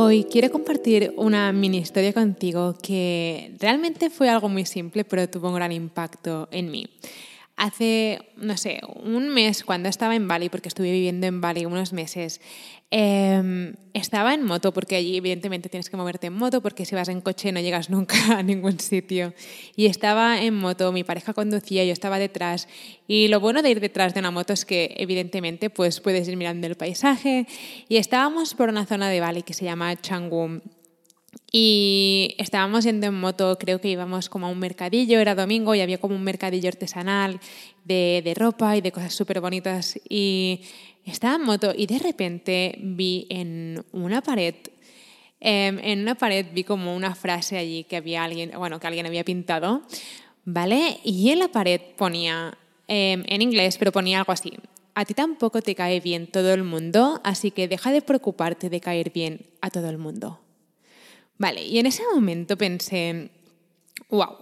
Hoy quiero compartir una mini historia contigo que realmente fue algo muy simple, pero tuvo un gran impacto en mí. Hace, no sé, un mes cuando estaba en Bali, porque estuve viviendo en Bali unos meses, em, estaba en moto, porque allí evidentemente tienes que moverte en moto, porque si vas en coche no llegas nunca a ningún sitio. Y estaba en moto, mi pareja conducía, yo estaba detrás. Y lo bueno de ir detrás de una moto es que evidentemente pues puedes ir mirando el paisaje. Y estábamos por una zona de Bali que se llama Changum. Y estábamos yendo en moto, creo que íbamos como a un mercadillo, era domingo y había como un mercadillo artesanal de, de ropa y de cosas súper bonitas. Y estaba en moto y de repente vi en una pared, em, en una pared vi como una frase allí que había alguien, bueno, que alguien había pintado, ¿vale? Y en la pared ponía, em, en inglés, pero ponía algo así. A ti tampoco te cae bien todo el mundo, así que deja de preocuparte de caer bien a todo el mundo. Vale, y en ese momento pensé, wow,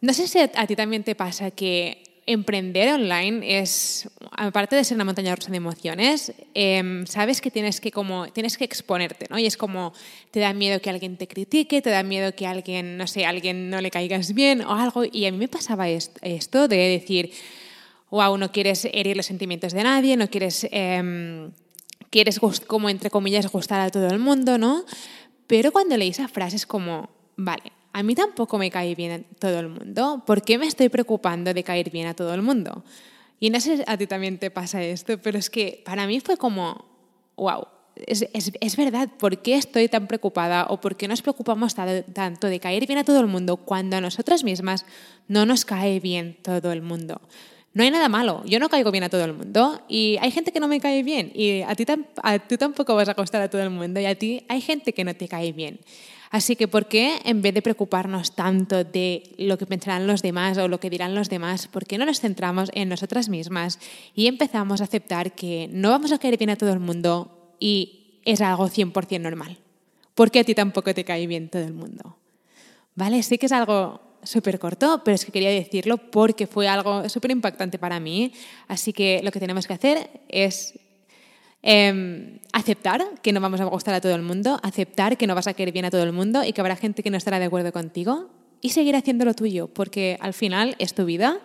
no sé si a ti también te pasa que emprender online es, aparte de ser una montaña rusa de emociones, em, sabes que tienes que, como, tienes que exponerte, ¿no? Y es como, te da miedo que alguien te critique, te da miedo que alguien, no sé, alguien no le caigas bien o algo. Y a mí me pasaba esto de decir, wow, no quieres herir los sentimientos de nadie, no quieres, em, quieres como, entre comillas, gustar a todo el mundo, ¿no? Pero cuando leí esa frase es como, vale, a mí tampoco me cae bien todo el mundo. ¿Por qué me estoy preocupando de caer bien a todo el mundo? Y no sé si a ti también te pasa esto, pero es que para mí fue como, wow, es, es, es, verdad, ¿por qué estoy tan preocupada o por qué nos preocupamos tanto de caer bien a todo el mundo cuando a nosotras mismas no nos cae bien todo el mundo? No hay nada malo, yo no caigo bien a todo el mundo y hay gente que no me cae bien y a ti, a ti tampoco vas a costar a todo el mundo y a ti hay gente que no te cae bien. Así que, ¿por qué en vez de preocuparnos tanto de lo que pensarán los demás o lo que dirán los demás, por qué no nos centramos en nosotras mismas y empezamos a aceptar que no vamos a caer bien a todo el mundo y es algo 100% normal? ¿Por qué a ti tampoco te cae bien todo el mundo? ¿Vale? Sí que es algo súper corto, pero es que quería decirlo porque fue algo súper impactante para mí. Así que lo que tenemos que hacer es eh, aceptar que no vamos a gustar a todo el mundo, aceptar que no vas a querer bien a todo el mundo y que habrá gente que no estará de acuerdo contigo y seguir haciendo lo tuyo, porque al final es tu vida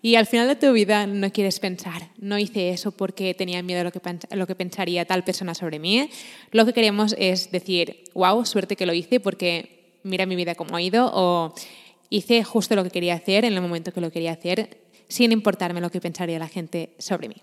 y al final de tu vida no quieres pensar, no hice eso porque tenía miedo a lo que, lo que pensaría tal persona sobre mí. Lo que queremos es decir, wow, suerte que lo hice porque mira mi vida cómo ha ido o hice justo lo que quería hacer en el momento que lo quería hacer, sin importarme lo que pensaría la gente sobre mí.